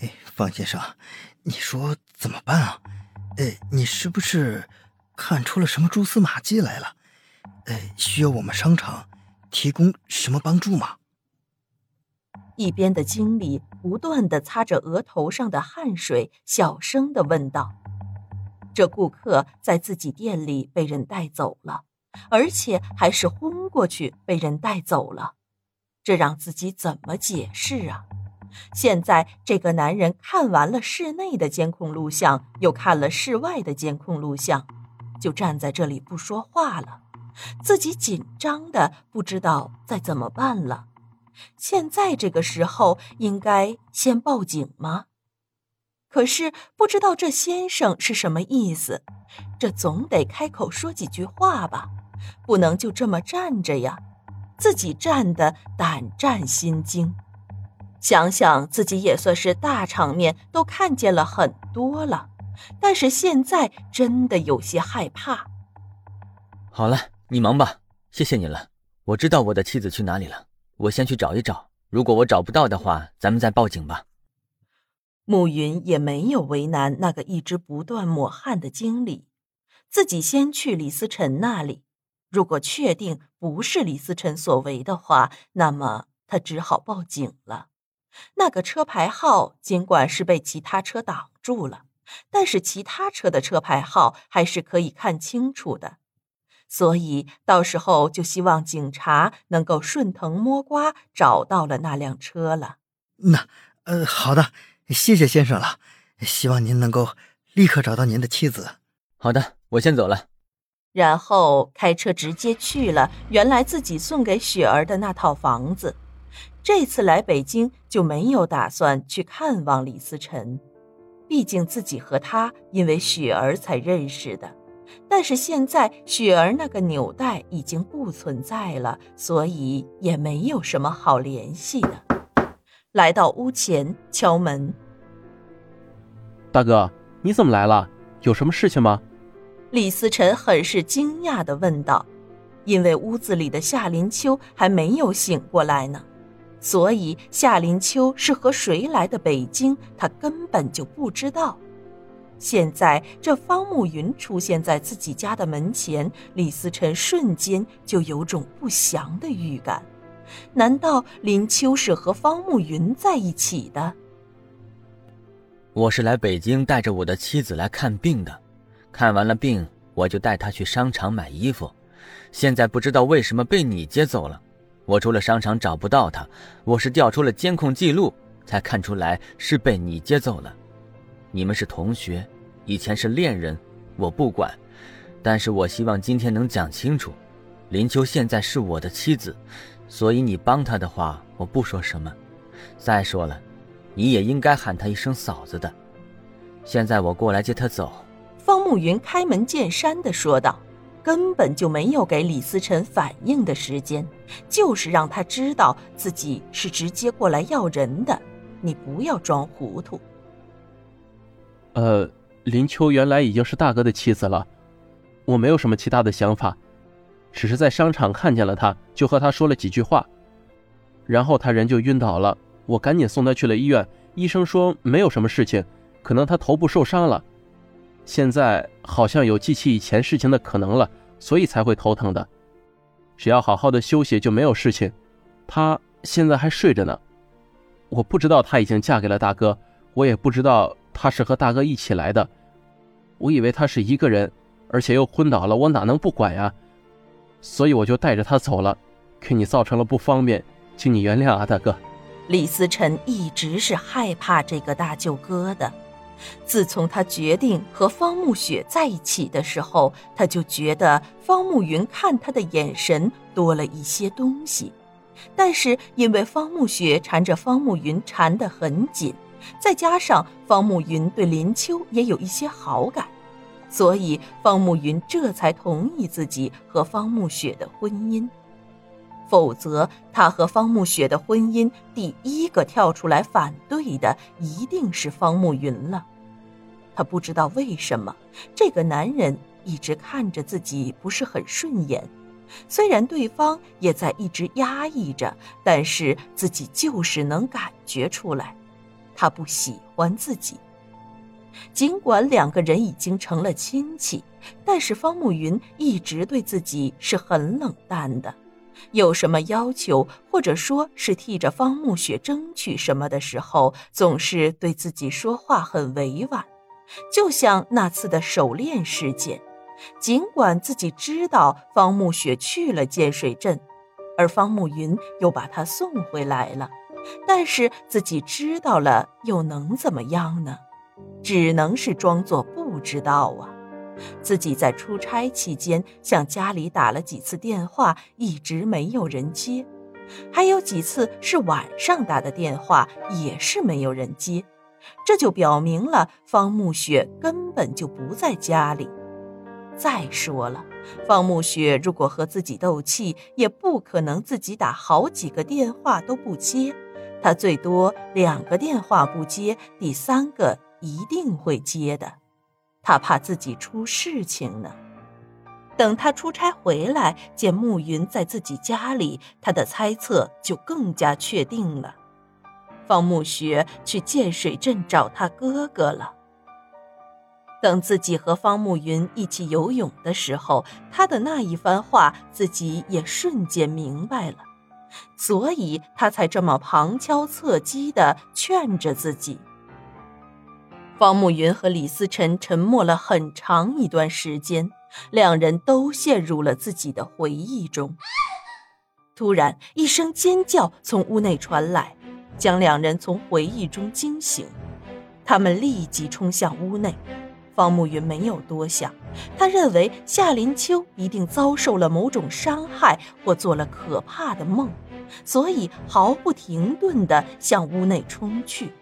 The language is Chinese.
哎，方先生，你说怎么办啊？哎，你是不是看出了什么蛛丝马迹来了？哎，需要我们商场提供什么帮助吗？一边的经理不断的擦着额头上的汗水，小声的问道：“这顾客在自己店里被人带走了，而且还是昏过去被人带走了，这让自己怎么解释啊？现在这个男人看完了室内的监控录像，又看了室外的监控录像，就站在这里不说话了，自己紧张的不知道再怎么办了。”现在这个时候应该先报警吗？可是不知道这先生是什么意思，这总得开口说几句话吧，不能就这么站着呀。自己站的胆战心惊，想想自己也算是大场面都看见了很多了，但是现在真的有些害怕。好了，你忙吧，谢谢你了。我知道我的妻子去哪里了。我先去找一找，如果我找不到的话，咱们再报警吧。暮云也没有为难那个一直不断抹汗的经理，自己先去李思辰那里。如果确定不是李思辰所为的话，那么他只好报警了。那个车牌号尽管是被其他车挡住了，但是其他车的车牌号还是可以看清楚的。所以到时候就希望警察能够顺藤摸瓜找到了那辆车了。那，呃，好的，谢谢先生了。希望您能够立刻找到您的妻子。好的，我先走了。然后开车直接去了原来自己送给雪儿的那套房子。这次来北京就没有打算去看望李思辰，毕竟自己和他因为雪儿才认识的。但是现在雪儿那个纽带已经不存在了，所以也没有什么好联系的。来到屋前敲门，大哥，你怎么来了？有什么事情吗？李思辰很是惊讶的问道，因为屋子里的夏林秋还没有醒过来呢，所以夏林秋是和谁来的北京，他根本就不知道。现在这方慕云出现在自己家的门前，李思辰瞬间就有种不祥的预感。难道林秋是和方慕云在一起的？我是来北京带着我的妻子来看病的，看完了病我就带她去商场买衣服。现在不知道为什么被你接走了，我出了商场找不到他，我是调出了监控记录才看出来是被你接走了。你们是同学，以前是恋人，我不管，但是我希望今天能讲清楚，林秋现在是我的妻子，所以你帮她的话，我不说什么。再说了，你也应该喊她一声嫂子的。现在我过来接她走。方慕云开门见山的说道，根本就没有给李思辰反应的时间，就是让他知道自己是直接过来要人的，你不要装糊涂。呃，林秋原来已经是大哥的妻子了，我没有什么其他的想法，只是在商场看见了他，就和他说了几句话，然后他人就晕倒了，我赶紧送他去了医院，医生说没有什么事情，可能他头部受伤了，现在好像有记起以前事情的可能了，所以才会头疼的，只要好好的休息就没有事情，她现在还睡着呢，我不知道她已经嫁给了大哥，我也不知道。她是和大哥一起来的，我以为他是一个人，而且又昏倒了，我哪能不管呀？所以我就带着他走了，给你造成了不方便，请你原谅啊，大哥。李思辰一直是害怕这个大舅哥的，自从他决定和方慕雪在一起的时候，他就觉得方慕云看他的眼神多了一些东西，但是因为方慕雪缠着方慕云缠得很紧。再加上方慕云对林秋也有一些好感，所以方慕云这才同意自己和方慕雪的婚姻。否则，他和方慕雪的婚姻第一个跳出来反对的一定是方慕云了。他不知道为什么这个男人一直看着自己不是很顺眼，虽然对方也在一直压抑着，但是自己就是能感觉出来。他不喜欢自己。尽管两个人已经成了亲戚，但是方慕云一直对自己是很冷淡的。有什么要求，或者说是替着方慕雪争取什么的时候，总是对自己说话很委婉。就像那次的手链事件，尽管自己知道方慕雪去了建水镇，而方慕云又把她送回来了，但是自己知道了又能怎么样呢？只能是装作不知道啊！自己在出差期间向家里打了几次电话，一直没有人接；还有几次是晚上打的电话，也是没有人接。这就表明了方慕雪根本就不在家里。再说了，方慕雪如果和自己斗气，也不可能自己打好几个电话都不接，他最多两个电话不接，第三个。一定会接的，他怕自己出事情呢。等他出差回来，见暮云在自己家里，他的猜测就更加确定了。方慕雪去建水镇找他哥哥了。等自己和方慕云一起游泳的时候，他的那一番话，自己也瞬间明白了，所以他才这么旁敲侧击的劝着自己。方慕云和李思辰沉默了很长一段时间，两人都陷入了自己的回忆中。突然，一声尖叫从屋内传来，将两人从回忆中惊醒。他们立即冲向屋内。方慕云没有多想，他认为夏林秋一定遭受了某种伤害，或做了可怕的梦，所以毫不停顿地向屋内冲去。